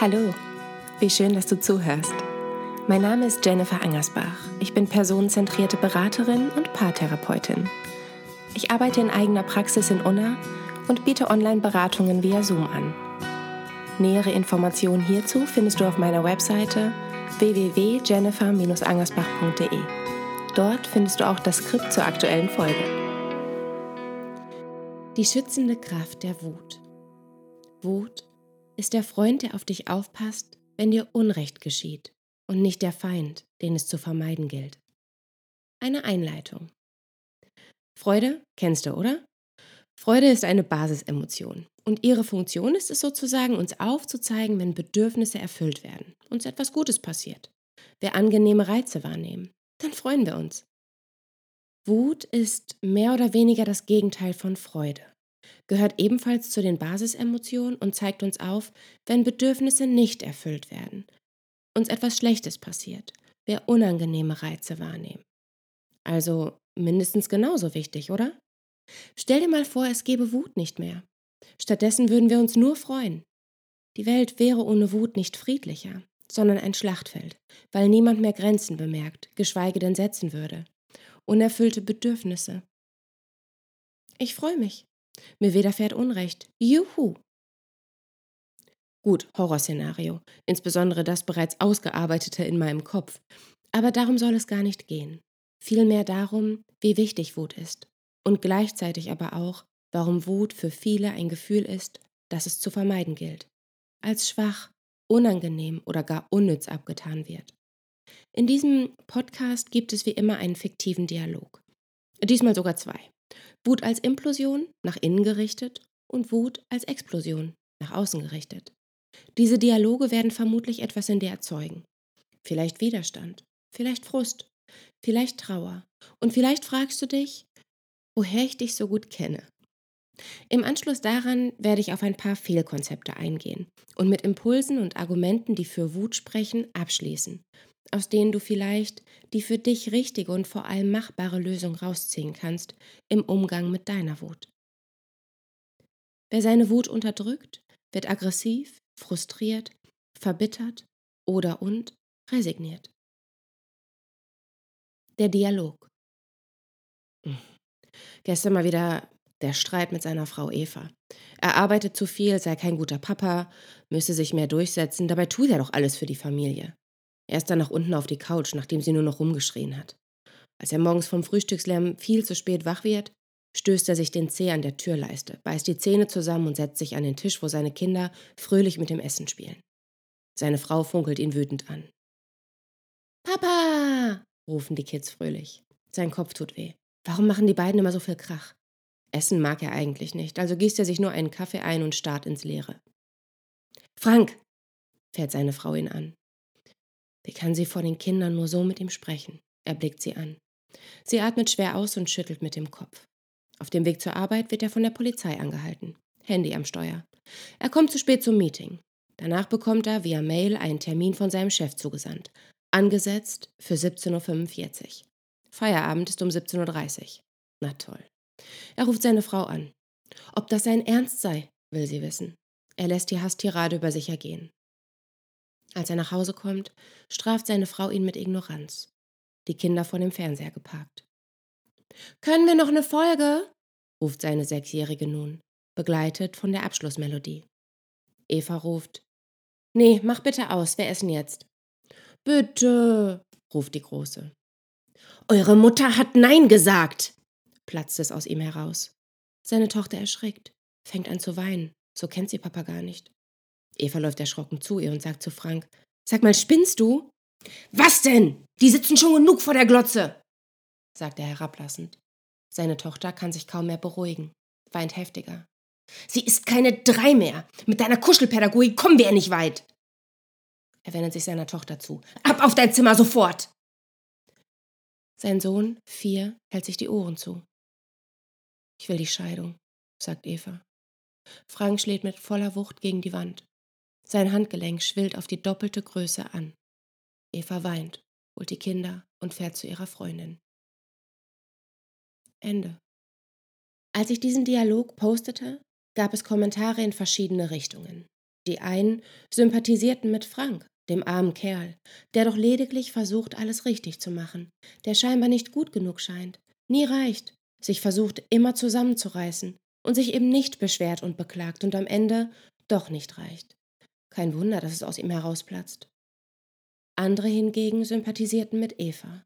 Hallo, wie schön, dass du zuhörst. Mein Name ist Jennifer Angersbach. Ich bin personenzentrierte Beraterin und Paartherapeutin. Ich arbeite in eigener Praxis in Unna und biete Online-Beratungen via Zoom an. Nähere Informationen hierzu findest du auf meiner Webseite www.jennifer-angersbach.de. Dort findest du auch das Skript zur aktuellen Folge. Die schützende Kraft der Wut. Wut ist der Freund, der auf dich aufpasst, wenn dir Unrecht geschieht und nicht der Feind, den es zu vermeiden gilt. Eine Einleitung. Freude kennst du, oder? Freude ist eine Basisemotion und ihre Funktion ist es sozusagen, uns aufzuzeigen, wenn Bedürfnisse erfüllt werden, uns etwas Gutes passiert, wir angenehme Reize wahrnehmen, dann freuen wir uns. Wut ist mehr oder weniger das Gegenteil von Freude gehört ebenfalls zu den Basisemotionen und zeigt uns auf, wenn Bedürfnisse nicht erfüllt werden, uns etwas Schlechtes passiert, wir unangenehme Reize wahrnehmen. Also mindestens genauso wichtig, oder? Stell dir mal vor, es gäbe Wut nicht mehr. Stattdessen würden wir uns nur freuen. Die Welt wäre ohne Wut nicht friedlicher, sondern ein Schlachtfeld, weil niemand mehr Grenzen bemerkt, geschweige denn setzen würde. Unerfüllte Bedürfnisse. Ich freue mich. Mir widerfährt Unrecht. Juhu! Gut, Horrorszenario, insbesondere das bereits ausgearbeitete in meinem Kopf. Aber darum soll es gar nicht gehen. Vielmehr darum, wie wichtig Wut ist. Und gleichzeitig aber auch, warum Wut für viele ein Gefühl ist, das es zu vermeiden gilt. Als schwach, unangenehm oder gar unnütz abgetan wird. In diesem Podcast gibt es wie immer einen fiktiven Dialog. Diesmal sogar zwei. Wut als Implosion, nach innen gerichtet, und Wut als Explosion, nach außen gerichtet. Diese Dialoge werden vermutlich etwas in dir erzeugen. Vielleicht Widerstand, vielleicht Frust, vielleicht Trauer. Und vielleicht fragst du dich, woher ich dich so gut kenne. Im Anschluss daran werde ich auf ein paar Fehlkonzepte eingehen und mit Impulsen und Argumenten, die für Wut sprechen, abschließen aus denen du vielleicht die für dich richtige und vor allem machbare Lösung rausziehen kannst im Umgang mit deiner Wut. Wer seine Wut unterdrückt, wird aggressiv, frustriert, verbittert oder und resigniert. Der Dialog. Hm. Gestern mal wieder der Streit mit seiner Frau Eva. Er arbeitet zu viel, sei kein guter Papa, müsse sich mehr durchsetzen, dabei tut er doch alles für die Familie. Er ist dann nach unten auf die Couch, nachdem sie nur noch rumgeschrien hat. Als er morgens vom Frühstückslärm viel zu spät wach wird, stößt er sich den Zeh an der Türleiste, beißt die Zähne zusammen und setzt sich an den Tisch, wo seine Kinder fröhlich mit dem Essen spielen. Seine Frau funkelt ihn wütend an. Papa! rufen die Kids fröhlich. Sein Kopf tut weh. Warum machen die beiden immer so viel Krach? Essen mag er eigentlich nicht, also gießt er sich nur einen Kaffee ein und starrt ins Leere. Frank! fährt seine Frau ihn an. Wie kann sie vor den Kindern nur so mit ihm sprechen? Er blickt sie an. Sie atmet schwer aus und schüttelt mit dem Kopf. Auf dem Weg zur Arbeit wird er von der Polizei angehalten. Handy am Steuer. Er kommt zu spät zum Meeting. Danach bekommt er via Mail einen Termin von seinem Chef zugesandt. Angesetzt für 17.45 Uhr. Feierabend ist um 17.30 Uhr. Na toll. Er ruft seine Frau an. Ob das sein Ernst sei, will sie wissen. Er lässt die Hasstirade über sich ergehen. Als er nach Hause kommt, straft seine Frau ihn mit Ignoranz. Die Kinder vor dem Fernseher geparkt. Können wir noch eine Folge? ruft seine Sechsjährige nun, begleitet von der Abschlussmelodie. Eva ruft Nee, mach bitte aus, wir essen jetzt. Bitte, ruft die Große. Eure Mutter hat Nein gesagt, platzt es aus ihm heraus. Seine Tochter erschrickt, fängt an zu weinen. So kennt sie Papa gar nicht. Eva läuft erschrocken zu ihr und sagt zu Frank: Sag mal, spinnst du? Was denn? Die sitzen schon genug vor der Glotze, sagt er herablassend. Seine Tochter kann sich kaum mehr beruhigen, weint heftiger. Sie ist keine drei mehr. Mit deiner Kuschelpädagogik kommen wir ja nicht weit. Er wendet sich seiner Tochter zu. Ab auf dein Zimmer sofort! Sein Sohn, vier, hält sich die Ohren zu. Ich will die Scheidung, sagt Eva. Frank schlägt mit voller Wucht gegen die Wand. Sein Handgelenk schwillt auf die doppelte Größe an. Eva weint, holt die Kinder und fährt zu ihrer Freundin. Ende. Als ich diesen Dialog postete, gab es Kommentare in verschiedene Richtungen. Die einen sympathisierten mit Frank, dem armen Kerl, der doch lediglich versucht, alles richtig zu machen, der scheinbar nicht gut genug scheint, nie reicht, sich versucht, immer zusammenzureißen und sich eben nicht beschwert und beklagt und am Ende doch nicht reicht. Kein Wunder, dass es aus ihm herausplatzt. Andere hingegen sympathisierten mit Eva,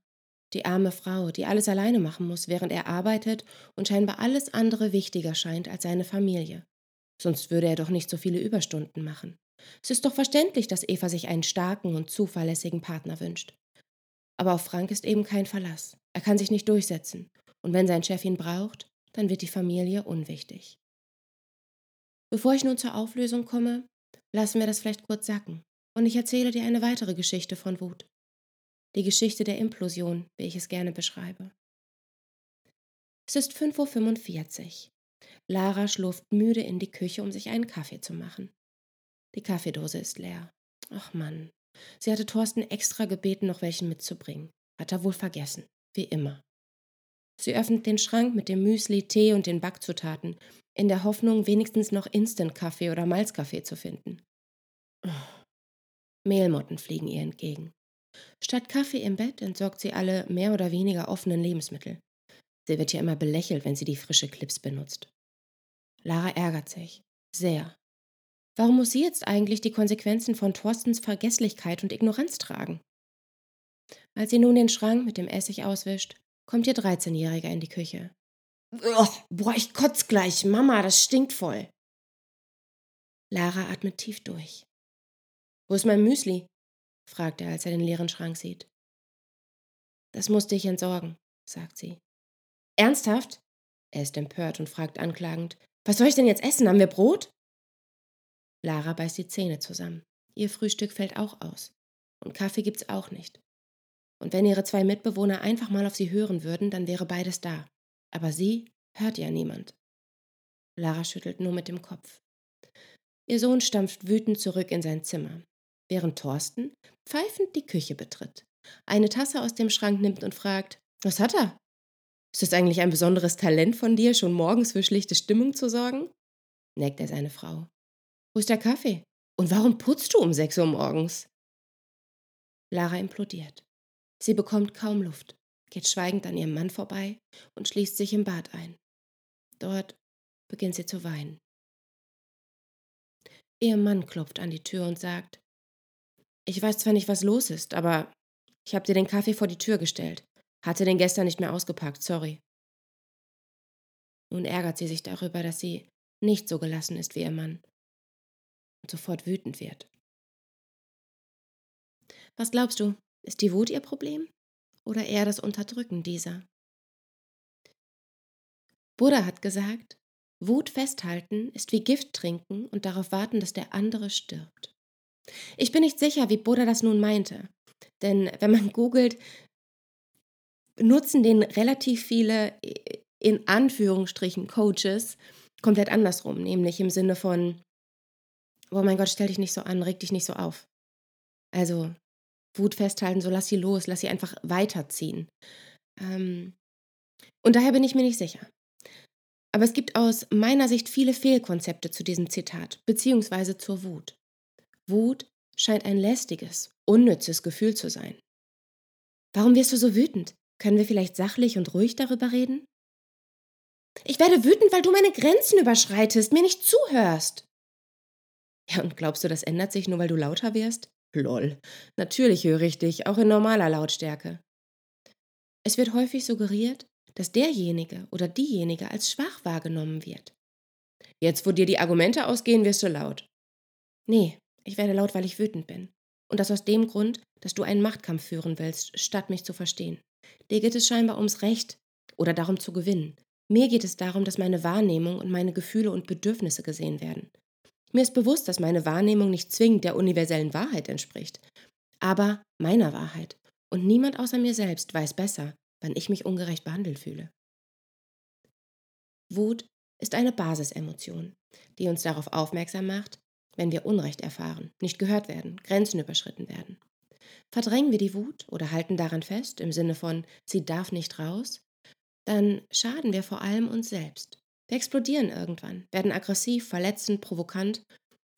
die arme Frau, die alles alleine machen muss, während er arbeitet und scheinbar alles andere wichtiger scheint als seine Familie. Sonst würde er doch nicht so viele Überstunden machen. Es ist doch verständlich, dass Eva sich einen starken und zuverlässigen Partner wünscht. Aber auf Frank ist eben kein Verlass. Er kann sich nicht durchsetzen. Und wenn sein Chef ihn braucht, dann wird die Familie unwichtig. Bevor ich nun zur Auflösung komme, lassen wir das vielleicht kurz sacken. Und ich erzähle dir eine weitere Geschichte von Wut. Die Geschichte der Implosion, wie ich es gerne beschreibe. Es ist 5.45 Uhr. Lara schlurft müde in die Küche, um sich einen Kaffee zu machen. Die Kaffeedose ist leer. Ach Mann. Sie hatte Thorsten extra gebeten, noch welchen mitzubringen. Hat er wohl vergessen. Wie immer. Sie öffnet den Schrank mit dem Müsli, Tee und den Backzutaten, in der Hoffnung, wenigstens noch Instant-Kaffee oder Malzkaffee zu finden. Mehlmotten fliegen ihr entgegen. Statt Kaffee im Bett entsorgt sie alle mehr oder weniger offenen Lebensmittel. Sie wird ja immer belächelt, wenn sie die frische Clips benutzt. Lara ärgert sich. Sehr. Warum muss sie jetzt eigentlich die Konsequenzen von Thorstens Vergesslichkeit und Ignoranz tragen? Als sie nun den Schrank mit dem Essig auswischt, kommt ihr 13-Jähriger in die Küche. Oh, boah, ich kotz gleich. Mama, das stinkt voll. Lara atmet tief durch. Wo ist mein Müsli? fragt er, als er den leeren Schrank sieht. Das musste ich entsorgen, sagt sie. Ernsthaft? Er ist empört und fragt anklagend, was soll ich denn jetzt essen? Haben wir Brot? Lara beißt die Zähne zusammen. Ihr Frühstück fällt auch aus. Und Kaffee gibt's auch nicht. Und wenn ihre zwei Mitbewohner einfach mal auf sie hören würden, dann wäre beides da. Aber sie hört ja niemand. Lara schüttelt nur mit dem Kopf. Ihr Sohn stampft wütend zurück in sein Zimmer, während Thorsten pfeifend die Küche betritt, eine Tasse aus dem Schrank nimmt und fragt, was hat er? Ist es eigentlich ein besonderes Talent von dir, schon morgens für schlichte Stimmung zu sorgen? neckt er seine Frau. Wo ist der Kaffee? Und warum putzt du um sechs Uhr morgens? Lara implodiert. Sie bekommt kaum Luft, geht schweigend an ihrem Mann vorbei und schließt sich im Bad ein. Dort beginnt sie zu weinen. Ihr Mann klopft an die Tür und sagt, ich weiß zwar nicht, was los ist, aber ich habe dir den Kaffee vor die Tür gestellt. Hatte den gestern nicht mehr ausgepackt, sorry. Nun ärgert sie sich darüber, dass sie nicht so gelassen ist wie ihr Mann und sofort wütend wird. Was glaubst du, ist die Wut ihr Problem oder eher das Unterdrücken dieser? Buddha hat gesagt, Wut festhalten ist wie Gift trinken und darauf warten, dass der andere stirbt. Ich bin nicht sicher, wie Buddha das nun meinte, denn wenn man googelt, nutzen den relativ viele in Anführungsstrichen Coaches komplett andersrum, nämlich im Sinne von, oh mein Gott, stell dich nicht so an, reg dich nicht so auf. Also Wut festhalten, so lass sie los, lass sie einfach weiterziehen. Ähm, und daher bin ich mir nicht sicher. Aber es gibt aus meiner Sicht viele Fehlkonzepte zu diesem Zitat, beziehungsweise zur Wut. Wut scheint ein lästiges, unnützes Gefühl zu sein. Warum wirst du so wütend? Können wir vielleicht sachlich und ruhig darüber reden? Ich werde wütend, weil du meine Grenzen überschreitest, mir nicht zuhörst. Ja, und glaubst du, das ändert sich nur, weil du lauter wirst? Lol. Natürlich höre ich dich, auch in normaler Lautstärke. Es wird häufig suggeriert, dass derjenige oder diejenige als schwach wahrgenommen wird. Jetzt, wo dir die Argumente ausgehen, wirst du laut. Nee, ich werde laut, weil ich wütend bin. Und das aus dem Grund, dass du einen Machtkampf führen willst, statt mich zu verstehen. Dir geht es scheinbar ums Recht oder darum zu gewinnen. Mir geht es darum, dass meine Wahrnehmung und meine Gefühle und Bedürfnisse gesehen werden. Mir ist bewusst, dass meine Wahrnehmung nicht zwingend der universellen Wahrheit entspricht, aber meiner Wahrheit. Und niemand außer mir selbst weiß besser, wann ich mich ungerecht behandelt fühle. Wut ist eine Basisemotion, die uns darauf aufmerksam macht, wenn wir Unrecht erfahren, nicht gehört werden, Grenzen überschritten werden. Verdrängen wir die Wut oder halten daran fest im Sinne von sie darf nicht raus, dann schaden wir vor allem uns selbst. Wir explodieren irgendwann, werden aggressiv, verletzend, provokant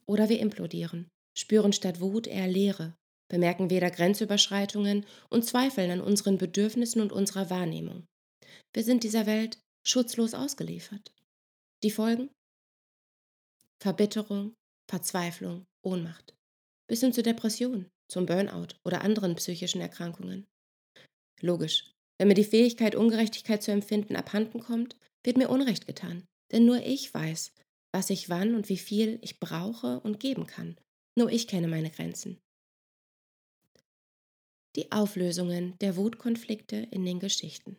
Oder wir implodieren, spüren statt Wut eher Leere, bemerken weder Grenzüberschreitungen und zweifeln an unseren Bedürfnissen und unserer Wahrnehmung. Wir sind dieser Welt schutzlos ausgeliefert. Die Folgen? Verbitterung, Verzweiflung, Ohnmacht. Bis hin zu Depression, zum Burnout oder anderen psychischen Erkrankungen. Logisch, wenn mir die Fähigkeit, Ungerechtigkeit zu empfinden, abhanden kommt, wird mir Unrecht getan. Denn nur ich weiß, was ich wann und wie viel ich brauche und geben kann. Nur ich kenne meine Grenzen. Die Auflösungen der Wutkonflikte in den Geschichten.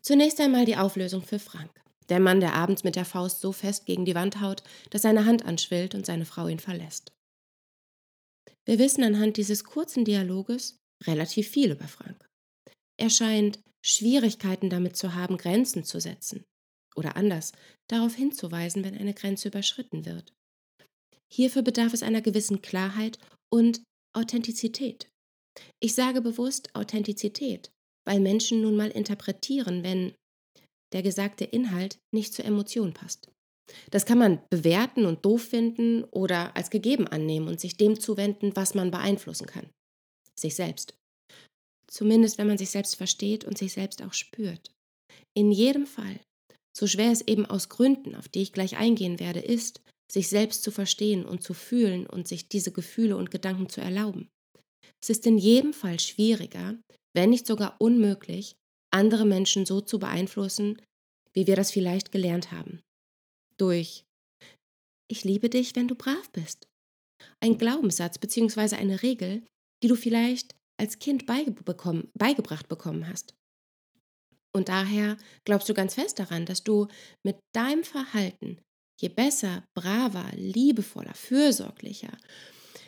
Zunächst einmal die Auflösung für Frank. Der Mann, der abends mit der Faust so fest gegen die Wand haut, dass seine Hand anschwillt und seine Frau ihn verlässt. Wir wissen anhand dieses kurzen Dialoges relativ viel über Frank. Er scheint Schwierigkeiten damit zu haben, Grenzen zu setzen. Oder anders, darauf hinzuweisen, wenn eine Grenze überschritten wird. Hierfür bedarf es einer gewissen Klarheit und Authentizität. Ich sage bewusst Authentizität, weil Menschen nun mal interpretieren, wenn der gesagte Inhalt nicht zur Emotion passt. Das kann man bewerten und doof finden oder als gegeben annehmen und sich dem zuwenden, was man beeinflussen kann. Sich selbst. Zumindest wenn man sich selbst versteht und sich selbst auch spürt. In jedem Fall, so schwer es eben aus Gründen, auf die ich gleich eingehen werde, ist, sich selbst zu verstehen und zu fühlen und sich diese Gefühle und Gedanken zu erlauben. Es ist in jedem Fall schwieriger, wenn nicht sogar unmöglich, andere Menschen so zu beeinflussen, wie wir das vielleicht gelernt haben. Durch Ich liebe dich, wenn du brav bist. Ein Glaubenssatz bzw. eine Regel, die du vielleicht als Kind beigebracht bekommen hast. Und daher glaubst du ganz fest daran, dass du mit deinem Verhalten, je besser, braver, liebevoller, fürsorglicher,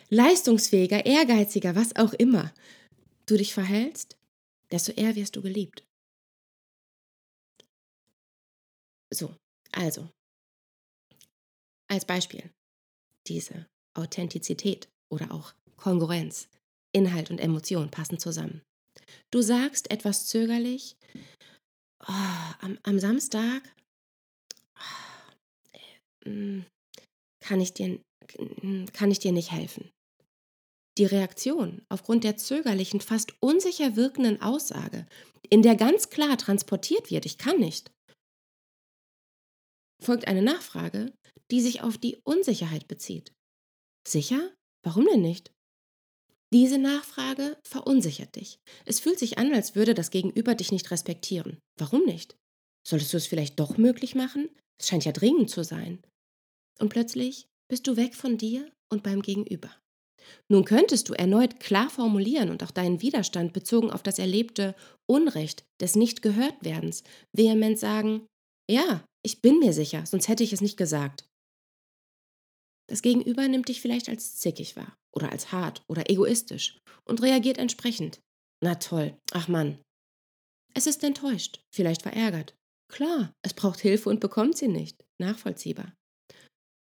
leistungsfähiger, ehrgeiziger, was auch immer du dich verhältst, desto eher wirst du geliebt. So, also, als Beispiel, diese Authentizität oder auch Kongruenz Inhalt und Emotion passen zusammen. Du sagst etwas zögerlich, oh, am, am, Samstag oh, kann, ich dir, kann ich dir nicht helfen. Die Reaktion aufgrund der zögerlichen, fast unsicher wirkenden Aussage, in der ganz klar transportiert wird, ich kann nicht, folgt eine Nachfrage, die sich auf die Unsicherheit bezieht. Sicher? Warum denn nicht? Diese Nachfrage verunsichert dich. Es fühlt sich an, als würde das Gegenüber dich nicht respektieren. Warum nicht? Solltest du es vielleicht doch möglich machen? Es scheint ja dringend zu sein. Und plötzlich bist du weg von dir und beim Gegenüber. Nun könntest du erneut klar formulieren und auch deinen Widerstand bezogen auf das erlebte Unrecht des Nicht-Gehört-Werdens vehement sagen: Ja, ich bin mir sicher, sonst hätte ich es nicht gesagt. Das Gegenüber nimmt dich vielleicht als zickig wahr oder als hart oder egoistisch und reagiert entsprechend. Na toll, ach Mann. Es ist enttäuscht, vielleicht verärgert. Klar, es braucht Hilfe und bekommt sie nicht. Nachvollziehbar.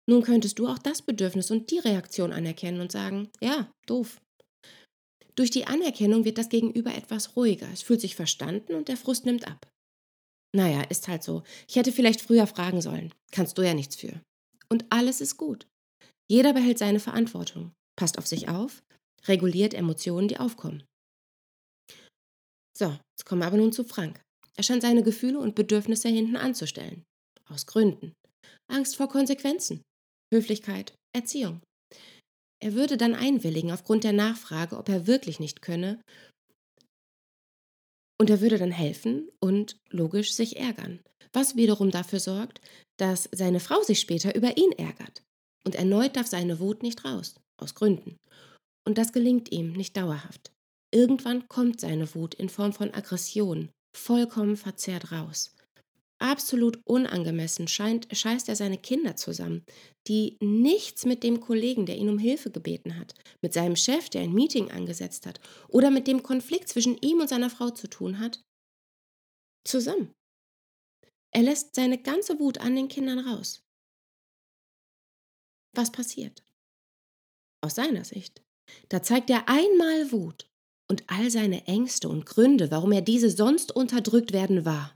Nun könntest du auch das Bedürfnis und die Reaktion anerkennen und sagen, ja, doof. Durch die Anerkennung wird das Gegenüber etwas ruhiger, es fühlt sich verstanden und der Frust nimmt ab. Naja, ist halt so. Ich hätte vielleicht früher fragen sollen. Kannst du ja nichts für. Und alles ist gut. Jeder behält seine Verantwortung, passt auf sich auf, reguliert Emotionen, die aufkommen. So, jetzt kommen wir aber nun zu Frank. Er scheint seine Gefühle und Bedürfnisse hinten anzustellen. Aus Gründen. Angst vor Konsequenzen. Höflichkeit, Erziehung. Er würde dann einwilligen aufgrund der Nachfrage, ob er wirklich nicht könne. Und er würde dann helfen und logisch sich ärgern. Was wiederum dafür sorgt, dass seine Frau sich später über ihn ärgert. Und erneut darf seine Wut nicht raus, aus Gründen. Und das gelingt ihm nicht dauerhaft. Irgendwann kommt seine Wut in Form von Aggression vollkommen verzerrt raus. Absolut unangemessen scheint, scheißt er seine Kinder zusammen, die nichts mit dem Kollegen, der ihn um Hilfe gebeten hat, mit seinem Chef, der ein Meeting angesetzt hat, oder mit dem Konflikt zwischen ihm und seiner Frau zu tun hat, zusammen. Er lässt seine ganze Wut an den Kindern raus was passiert. Aus seiner Sicht. Da zeigt er einmal Wut und all seine Ängste und Gründe, warum er diese sonst unterdrückt werden wahr.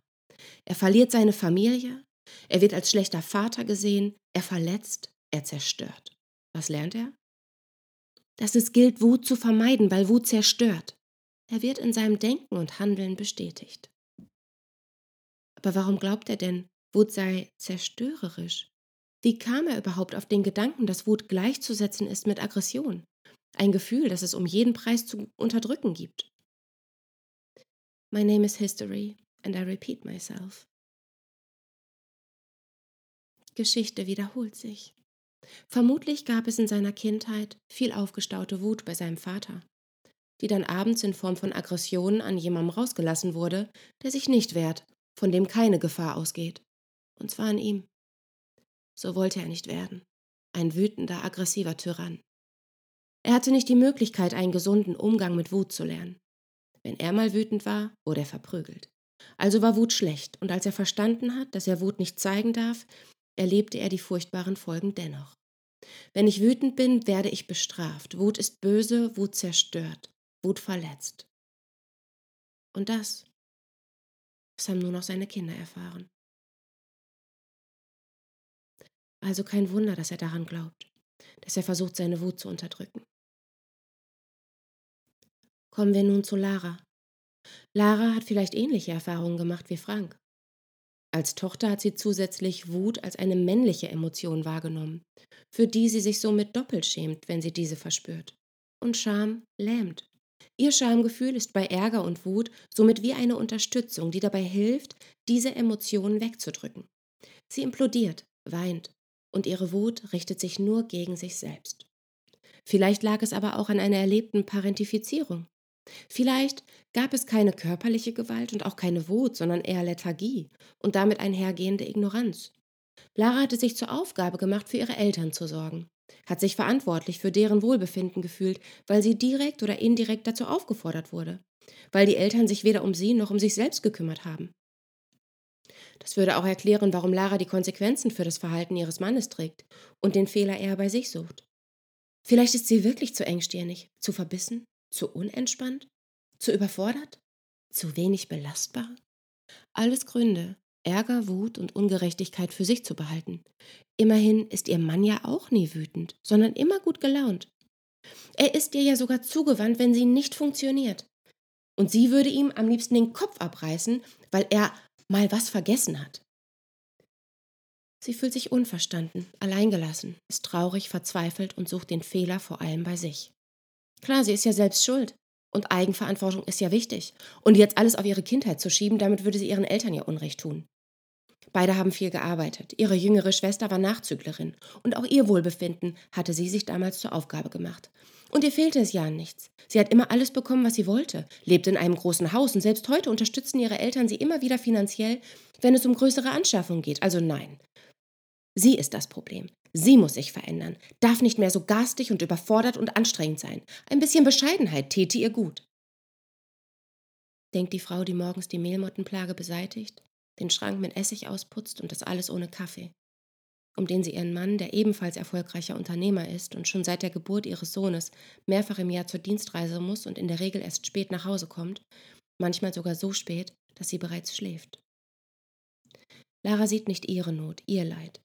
Er verliert seine Familie, er wird als schlechter Vater gesehen, er verletzt, er zerstört. Was lernt er? Dass es gilt, Wut zu vermeiden, weil Wut zerstört. Er wird in seinem Denken und Handeln bestätigt. Aber warum glaubt er denn, Wut sei zerstörerisch? Wie kam er überhaupt auf den Gedanken, dass Wut gleichzusetzen ist mit Aggression? Ein Gefühl, das es um jeden Preis zu unterdrücken gibt. My name is History and I repeat myself. Geschichte wiederholt sich. Vermutlich gab es in seiner Kindheit viel aufgestaute Wut bei seinem Vater, die dann abends in Form von Aggressionen an jemandem rausgelassen wurde, der sich nicht wehrt, von dem keine Gefahr ausgeht. Und zwar an ihm. So wollte er nicht werden. Ein wütender, aggressiver Tyrann. Er hatte nicht die Möglichkeit, einen gesunden Umgang mit Wut zu lernen. Wenn er mal wütend war, wurde er verprügelt. Also war Wut schlecht, und als er verstanden hat, dass er Wut nicht zeigen darf, erlebte er die furchtbaren Folgen dennoch. Wenn ich wütend bin, werde ich bestraft. Wut ist böse, Wut zerstört, Wut verletzt. Und das, das haben nur noch seine Kinder erfahren. Also kein Wunder, dass er daran glaubt, dass er versucht, seine Wut zu unterdrücken. Kommen wir nun zu Lara. Lara hat vielleicht ähnliche Erfahrungen gemacht wie Frank. Als Tochter hat sie zusätzlich Wut als eine männliche Emotion wahrgenommen, für die sie sich somit doppelt schämt, wenn sie diese verspürt. Und Scham lähmt. Ihr Schamgefühl ist bei Ärger und Wut somit wie eine Unterstützung, die dabei hilft, diese Emotionen wegzudrücken. Sie implodiert, weint, und ihre Wut richtet sich nur gegen sich selbst. Vielleicht lag es aber auch an einer erlebten Parentifizierung. Vielleicht gab es keine körperliche Gewalt und auch keine Wut, sondern eher Lethargie und damit einhergehende Ignoranz. Lara hatte sich zur Aufgabe gemacht, für ihre Eltern zu sorgen, hat sich verantwortlich für deren Wohlbefinden gefühlt, weil sie direkt oder indirekt dazu aufgefordert wurde, weil die Eltern sich weder um sie noch um sich selbst gekümmert haben. Das würde auch erklären, warum Lara die Konsequenzen für das Verhalten ihres Mannes trägt und den Fehler eher bei sich sucht. Vielleicht ist sie wirklich zu engstirnig, zu verbissen, zu unentspannt? Zu überfordert? Zu wenig belastbar? Alles Gründe, Ärger, Wut und Ungerechtigkeit für sich zu behalten. Immerhin ist ihr Mann ja auch nie wütend, sondern immer gut gelaunt. Er ist ihr ja sogar zugewandt, wenn sie nicht funktioniert. Und sie würde ihm am liebsten den Kopf abreißen, weil er mal was vergessen hat. Sie fühlt sich unverstanden, alleingelassen, ist traurig, verzweifelt und sucht den Fehler vor allem bei sich. Klar, sie ist ja selbst schuld. Und Eigenverantwortung ist ja wichtig. Und jetzt alles auf ihre Kindheit zu schieben, damit würde sie ihren Eltern ja Unrecht tun. Beide haben viel gearbeitet. Ihre jüngere Schwester war Nachzüglerin. Und auch ihr Wohlbefinden hatte sie sich damals zur Aufgabe gemacht. Und ihr fehlte es ja an nichts. Sie hat immer alles bekommen, was sie wollte, lebte in einem großen Haus und selbst heute unterstützen ihre Eltern sie immer wieder finanziell, wenn es um größere Anschaffungen geht. Also nein. Sie ist das Problem. Sie muss sich verändern, darf nicht mehr so garstig und überfordert und anstrengend sein. Ein bisschen Bescheidenheit täte ihr gut. Denkt die Frau, die morgens die Mehlmottenplage beseitigt, den Schrank mit Essig ausputzt und das alles ohne Kaffee, um den sie ihren Mann, der ebenfalls erfolgreicher Unternehmer ist und schon seit der Geburt ihres Sohnes mehrfach im Jahr zur Dienstreise muss und in der Regel erst spät nach Hause kommt, manchmal sogar so spät, dass sie bereits schläft. Lara sieht nicht ihre Not, ihr Leid.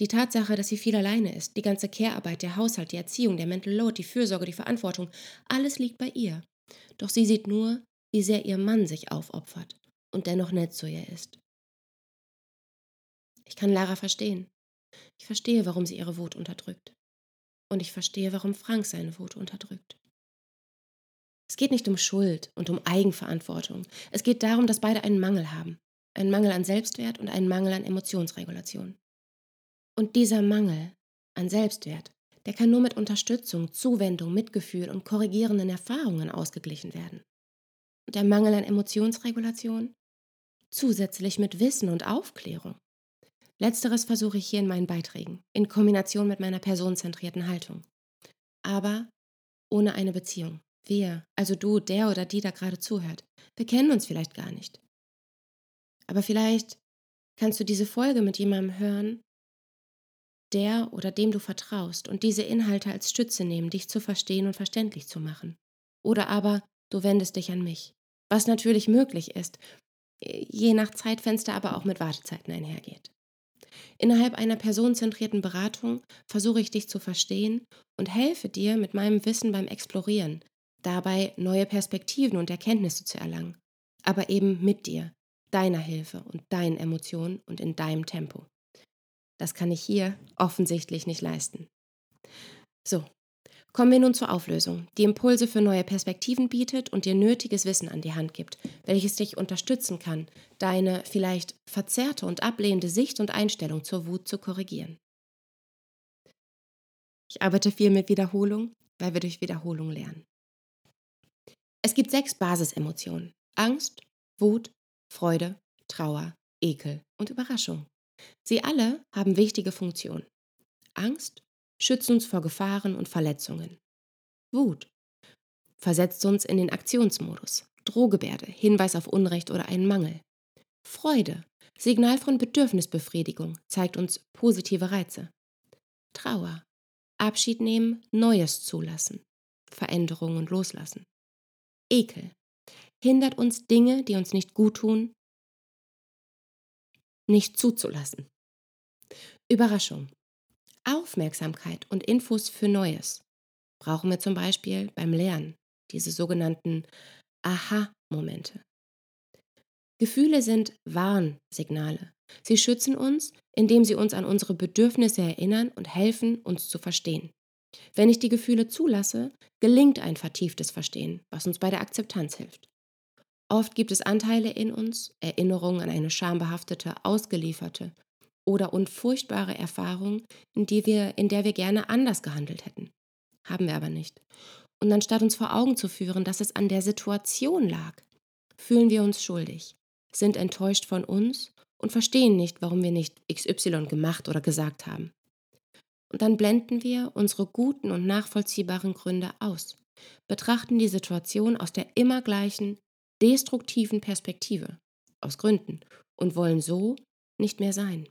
Die Tatsache, dass sie viel alleine ist, die ganze Care-Arbeit, der Haushalt, die Erziehung, der Mental Load, die Fürsorge, die Verantwortung, alles liegt bei ihr. Doch sie sieht nur, wie sehr ihr Mann sich aufopfert und dennoch nett zu ihr ist. Ich kann Lara verstehen. Ich verstehe, warum sie ihre Wut unterdrückt. Und ich verstehe, warum Frank seine Wut unterdrückt. Es geht nicht um Schuld und um Eigenverantwortung. Es geht darum, dass beide einen Mangel haben. Einen Mangel an Selbstwert und einen Mangel an Emotionsregulation. Und dieser Mangel an Selbstwert, der kann nur mit Unterstützung, Zuwendung, Mitgefühl und korrigierenden Erfahrungen ausgeglichen werden. Und der Mangel an Emotionsregulation zusätzlich mit Wissen und Aufklärung. Letzteres versuche ich hier in meinen Beiträgen, in Kombination mit meiner personenzentrierten Haltung. Aber ohne eine Beziehung. Wir, also du, der oder die da gerade zuhört, wir kennen uns vielleicht gar nicht. Aber vielleicht kannst du diese Folge mit jemandem hören, der oder dem du vertraust und diese Inhalte als Stütze nehmen, dich zu verstehen und verständlich zu machen. Oder aber du wendest dich an mich, was natürlich möglich ist, je nach Zeitfenster aber auch mit Wartezeiten einhergeht. Innerhalb einer personenzentrierten Beratung versuche ich dich zu verstehen und helfe dir mit meinem Wissen beim Explorieren, dabei neue Perspektiven und Erkenntnisse zu erlangen, aber eben mit dir, deiner Hilfe und deinen Emotionen und in deinem Tempo. Das kann ich hier offensichtlich nicht leisten. So, Kommen wir nun zur Auflösung, die Impulse für neue Perspektiven bietet und dir nötiges Wissen an die Hand gibt, welches dich unterstützen kann, deine vielleicht verzerrte und ablehnende Sicht und Einstellung zur Wut zu korrigieren. Ich arbeite viel mit Wiederholung, weil wir durch Wiederholung lernen. Es gibt sechs Basisemotionen. Angst, Wut, Freude, Trauer, Ekel und Überraschung. Sie alle haben wichtige Funktionen. Angst schützt uns vor Gefahren und Verletzungen. Wut versetzt uns in den Aktionsmodus. Drohgebärde, Hinweis auf Unrecht oder einen Mangel. Freude, Signal von Bedürfnisbefriedigung, zeigt uns positive Reize. Trauer, Abschied nehmen, Neues zulassen, Veränderung und Loslassen. Ekel, hindert uns Dinge, die uns nicht gut tun, nicht zuzulassen. Überraschung, Aufmerksamkeit und Infos für Neues brauchen wir zum Beispiel beim Lernen, diese sogenannten Aha-Momente. Gefühle sind Warnsignale. Sie schützen uns, indem sie uns an unsere Bedürfnisse erinnern und helfen, uns zu verstehen. Wenn ich die Gefühle zulasse, gelingt ein vertieftes Verstehen, was uns bei der Akzeptanz hilft. Oft gibt es Anteile in uns, Erinnerungen an eine schambehaftete, ausgelieferte oder und furchtbare Erfahrung, in, die wir, in der wir gerne anders gehandelt hätten. Haben wir aber nicht. Und anstatt uns vor Augen zu führen, dass es an der Situation lag, fühlen wir uns schuldig, sind enttäuscht von uns und verstehen nicht, warum wir nicht XY gemacht oder gesagt haben. Und dann blenden wir unsere guten und nachvollziehbaren Gründe aus, betrachten die Situation aus der immer gleichen, destruktiven Perspektive, aus Gründen, und wollen so nicht mehr sein.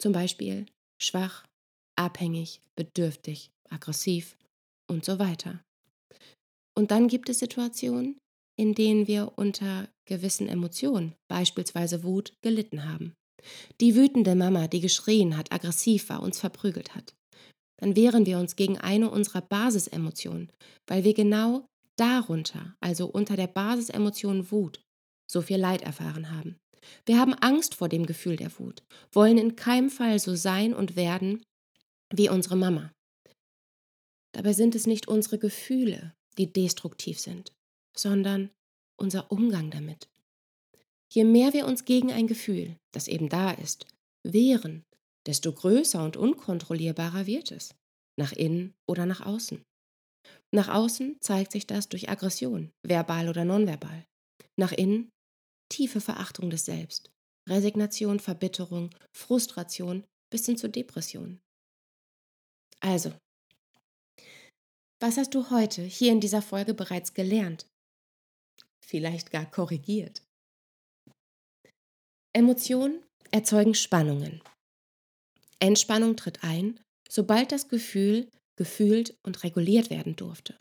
Zum Beispiel schwach, abhängig, bedürftig, aggressiv und so weiter. Und dann gibt es Situationen, in denen wir unter gewissen Emotionen, beispielsweise Wut, gelitten haben. Die wütende Mama, die geschrien hat, aggressiv war, uns verprügelt hat. Dann wehren wir uns gegen eine unserer Basisemotionen, weil wir genau darunter, also unter der Basisemotion Wut, so viel Leid erfahren haben. Wir haben Angst vor dem Gefühl der Wut, wollen in keinem Fall so sein und werden wie unsere Mama. Dabei sind es nicht unsere Gefühle, die destruktiv sind, sondern unser Umgang damit. Je mehr wir uns gegen ein Gefühl, das eben da ist, wehren, desto größer und unkontrollierbarer wird es, nach innen oder nach außen. Nach außen zeigt sich das durch Aggression, verbal oder nonverbal. Nach innen tiefe Verachtung des Selbst, Resignation, Verbitterung, Frustration bis hin zur Depression. Also, was hast du heute hier in dieser Folge bereits gelernt? Vielleicht gar korrigiert. Emotionen erzeugen Spannungen. Entspannung tritt ein, sobald das Gefühl gefühlt und reguliert werden durfte.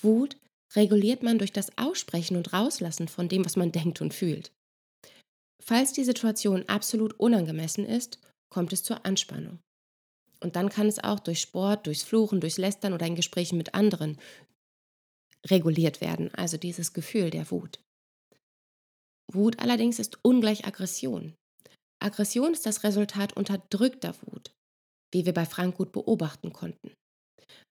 Wut reguliert man durch das Aussprechen und Rauslassen von dem, was man denkt und fühlt. Falls die Situation absolut unangemessen ist, kommt es zur Anspannung. Und dann kann es auch durch Sport, durchs Fluchen, durchs Lästern oder in Gesprächen mit anderen reguliert werden, also dieses Gefühl der Wut. Wut allerdings ist ungleich Aggression. Aggression ist das Resultat unterdrückter Wut, wie wir bei Frank gut beobachten konnten.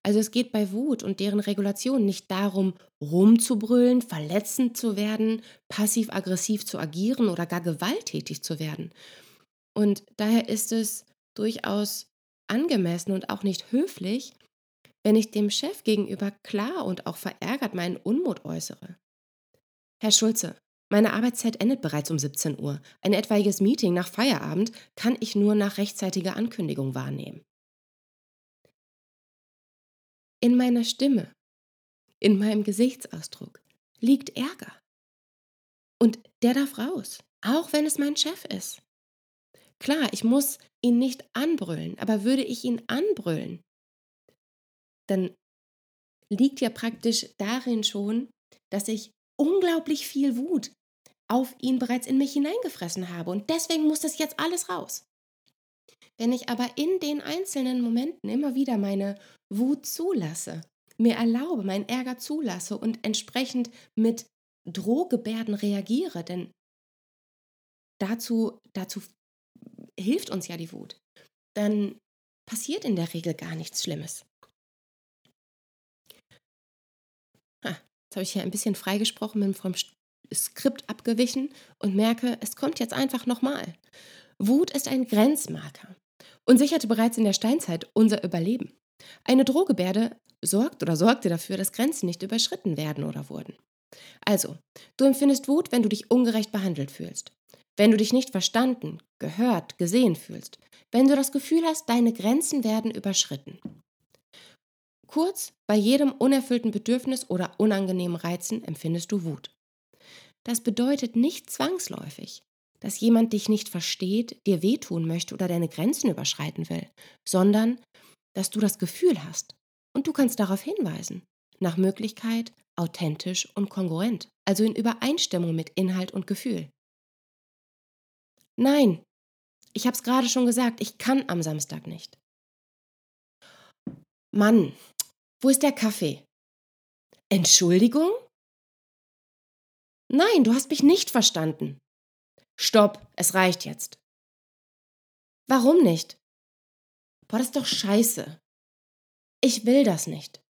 Also es geht bei Wut und deren Regulation nicht darum, rumzubrüllen, verletzend zu werden, passiv-aggressiv zu agieren oder gar gewalttätig zu werden. Und daher ist es durchaus angemessen und auch nicht höflich, wenn ich dem Chef gegenüber klar und auch verärgert meinen Unmut äußere. Herr Schulze, meine Arbeitszeit endet bereits um 17 Uhr. Ein etwaiges Meeting nach Feierabend kann ich nur nach rechtzeitiger Ankündigung wahrnehmen in meiner Stimme, in meinem Gesichtsausdruck liegt Ärger. Und der darf raus, auch wenn es mein Chef ist. Klar, ich muss ihn nicht anbrüllen, aber würde ich ihn anbrüllen, dann liegt ja praktisch darin schon, dass ich unglaublich viel Wut auf ihn bereits in mich hineingefressen habe und deswegen muss das jetzt alles raus. Wenn ich aber in den einzelnen Momenten immer wieder meine Wut zulasse, mir erlaube, meinen Ärger zulasse und entsprechend mit Drohgebärden reagiere, denn dazu, dazu hilft uns ja die Wut, dann passiert in der Regel gar nichts Schlimmes. Ha, jetzt habe ich hier ein bisschen freigesprochen, bin vom Skript abgewichen und merke, es kommt jetzt einfach nochmal. Wut ist ein Grenzmarker und sicherte bereits in der Steinzeit unser Überleben. Eine Drohgebärde sorgt oder sorgte dafür, dass Grenzen nicht überschritten werden oder wurden. Also, du empfindest Wut, wenn du dich ungerecht behandelt fühlst, wenn du dich nicht verstanden, gehört, gesehen fühlst, wenn du das Gefühl hast, deine Grenzen werden überschritten. Kurz, bei jedem unerfüllten Bedürfnis oder unangenehmen Reizen empfindest du Wut. Das bedeutet nicht zwangsläufig, dass jemand dich nicht versteht, dir wehtun möchte oder deine Grenzen überschreiten will, sondern dass du das Gefühl hast und du kannst darauf hinweisen, nach Möglichkeit authentisch und kongruent, also in Übereinstimmung mit Inhalt und Gefühl. Nein, ich habe es gerade schon gesagt, ich kann am Samstag nicht. Mann, wo ist der Kaffee? Entschuldigung? Nein, du hast mich nicht verstanden. Stopp, es reicht jetzt. Warum nicht? Boah, das ist doch scheiße. Ich will das nicht.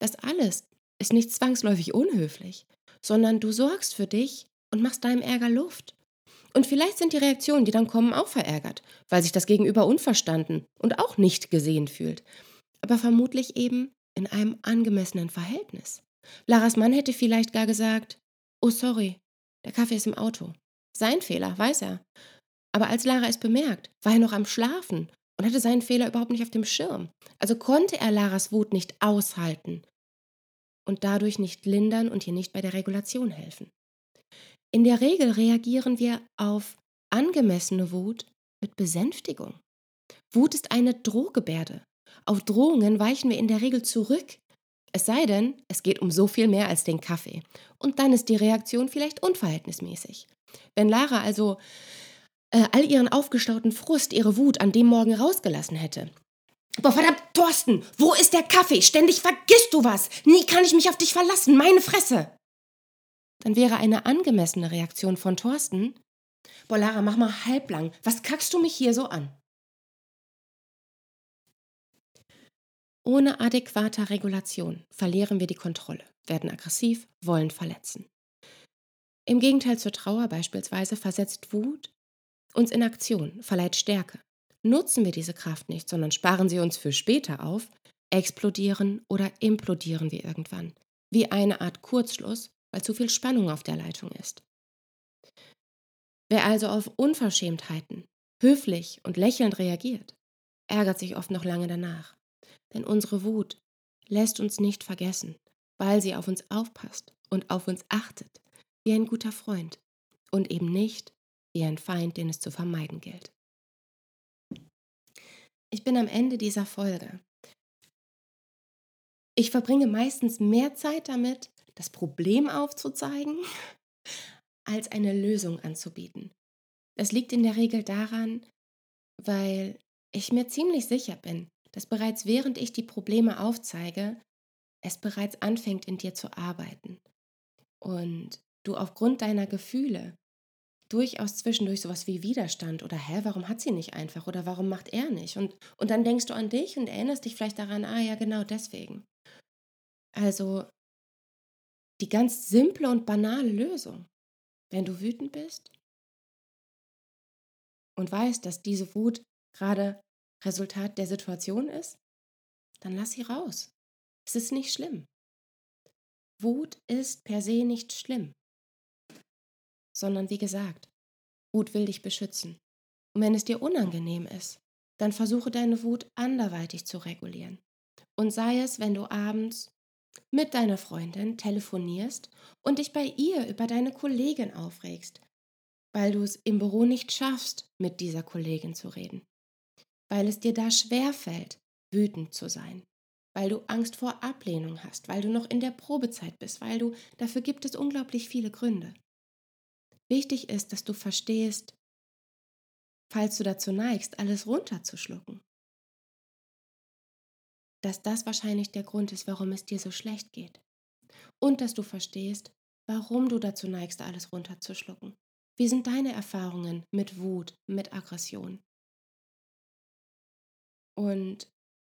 Das alles ist nicht zwangsläufig unhöflich, sondern du sorgst für dich und machst deinem Ärger Luft. Und vielleicht sind die Reaktionen, die dann kommen, auch verärgert, weil sich das Gegenüber unverstanden und auch nicht gesehen fühlt. Aber vermutlich eben in einem angemessenen Verhältnis. Laras Mann hätte vielleicht gar gesagt, oh sorry, der Kaffee ist im Auto. Sein Fehler, weiß er. Aber als Lara es bemerkt, war er noch am Schlafen und hatte seinen Fehler überhaupt nicht auf dem Schirm. Also konnte er Laras Wut nicht aushalten und dadurch nicht lindern und ihr nicht bei der Regulation helfen. In der Regel reagieren wir auf angemessene Wut mit Besänftigung. Wut ist eine Drohgebärde. Auf Drohungen weichen wir in der Regel zurück. Es sei denn, es geht um so viel mehr als den Kaffee. Und dann ist die Reaktion vielleicht unverhältnismäßig. Wenn Lara also äh, all ihren aufgestauten Frust, ihre Wut an dem Morgen rausgelassen hätte. Boah, verdammt, Thorsten, wo ist der Kaffee? Ständig vergisst du was. Nie kann ich mich auf dich verlassen, meine Fresse dann wäre eine angemessene Reaktion von Thorsten, boah Lara, mach mal halblang, was kackst du mich hier so an? Ohne adäquater Regulation verlieren wir die Kontrolle, werden aggressiv, wollen verletzen. Im Gegenteil zur Trauer beispielsweise versetzt Wut uns in Aktion, verleiht Stärke. Nutzen wir diese Kraft nicht, sondern sparen sie uns für später auf, explodieren oder implodieren wir irgendwann. Wie eine Art Kurzschluss, weil zu viel Spannung auf der Leitung ist. Wer also auf Unverschämtheiten höflich und lächelnd reagiert, ärgert sich oft noch lange danach. Denn unsere Wut lässt uns nicht vergessen, weil sie auf uns aufpasst und auf uns achtet, wie ein guter Freund und eben nicht wie ein Feind, den es zu vermeiden gilt. Ich bin am Ende dieser Folge. Ich verbringe meistens mehr Zeit damit, das Problem aufzuzeigen, als eine Lösung anzubieten. Das liegt in der Regel daran, weil ich mir ziemlich sicher bin, dass bereits während ich die Probleme aufzeige, es bereits anfängt in dir zu arbeiten. Und du aufgrund deiner Gefühle durchaus zwischendurch sowas wie Widerstand oder hä, warum hat sie nicht einfach oder warum macht er nicht? Und, und dann denkst du an dich und erinnerst dich vielleicht daran, ah ja, genau deswegen. Also die ganz simple und banale Lösung. Wenn du wütend bist und weißt, dass diese Wut gerade Resultat der Situation ist, dann lass sie raus. Es ist nicht schlimm. Wut ist per se nicht schlimm, sondern wie gesagt, Wut will dich beschützen. Und wenn es dir unangenehm ist, dann versuche deine Wut anderweitig zu regulieren. Und sei es, wenn du abends mit deiner Freundin telefonierst und dich bei ihr über deine Kollegin aufregst, weil du es im Büro nicht schaffst, mit dieser Kollegin zu reden, weil es dir da schwer fällt, wütend zu sein, weil du Angst vor Ablehnung hast, weil du noch in der Probezeit bist, weil du, dafür gibt es unglaublich viele Gründe. Wichtig ist, dass du verstehst, falls du dazu neigst, alles runterzuschlucken. Dass das wahrscheinlich der Grund ist, warum es dir so schlecht geht. Und dass du verstehst, warum du dazu neigst, alles runterzuschlucken. Wie sind deine Erfahrungen mit Wut, mit Aggression? Und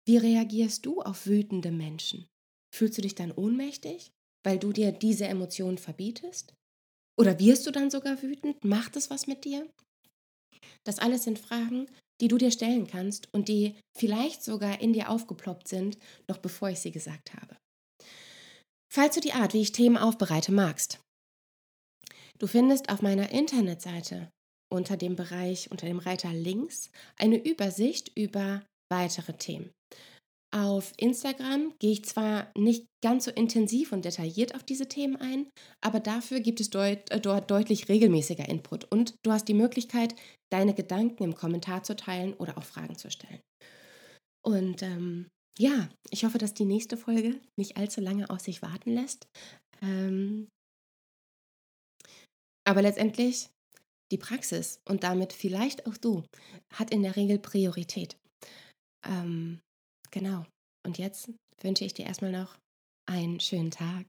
wie reagierst du auf wütende Menschen? Fühlst du dich dann ohnmächtig, weil du dir diese Emotionen verbietest? Oder wirst du dann sogar wütend? Macht es was mit dir? Das alles sind Fragen, die du dir stellen kannst und die vielleicht sogar in dir aufgeploppt sind, noch bevor ich sie gesagt habe. Falls du die Art, wie ich Themen aufbereite, magst. Du findest auf meiner Internetseite unter dem Bereich, unter dem Reiter links, eine Übersicht über weitere Themen. Auf Instagram gehe ich zwar nicht ganz so intensiv und detailliert auf diese Themen ein, aber dafür gibt es deut äh, dort deutlich regelmäßiger Input und du hast die Möglichkeit, deine Gedanken im Kommentar zu teilen oder auch Fragen zu stellen. Und ähm, ja, ich hoffe, dass die nächste Folge nicht allzu lange auf sich warten lässt. Ähm, aber letztendlich die Praxis und damit vielleicht auch du hat in der Regel Priorität. Ähm, Genau. Und jetzt wünsche ich dir erstmal noch einen schönen Tag,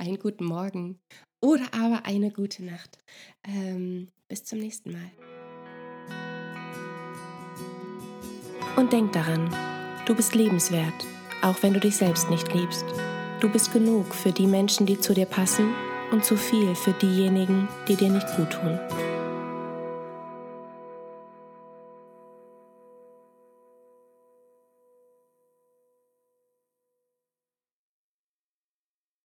einen guten Morgen oder aber eine gute Nacht. Ähm, bis zum nächsten Mal. Und denk daran, du bist lebenswert, auch wenn du dich selbst nicht liebst. Du bist genug für die Menschen, die zu dir passen und zu viel für diejenigen, die dir nicht gut tun.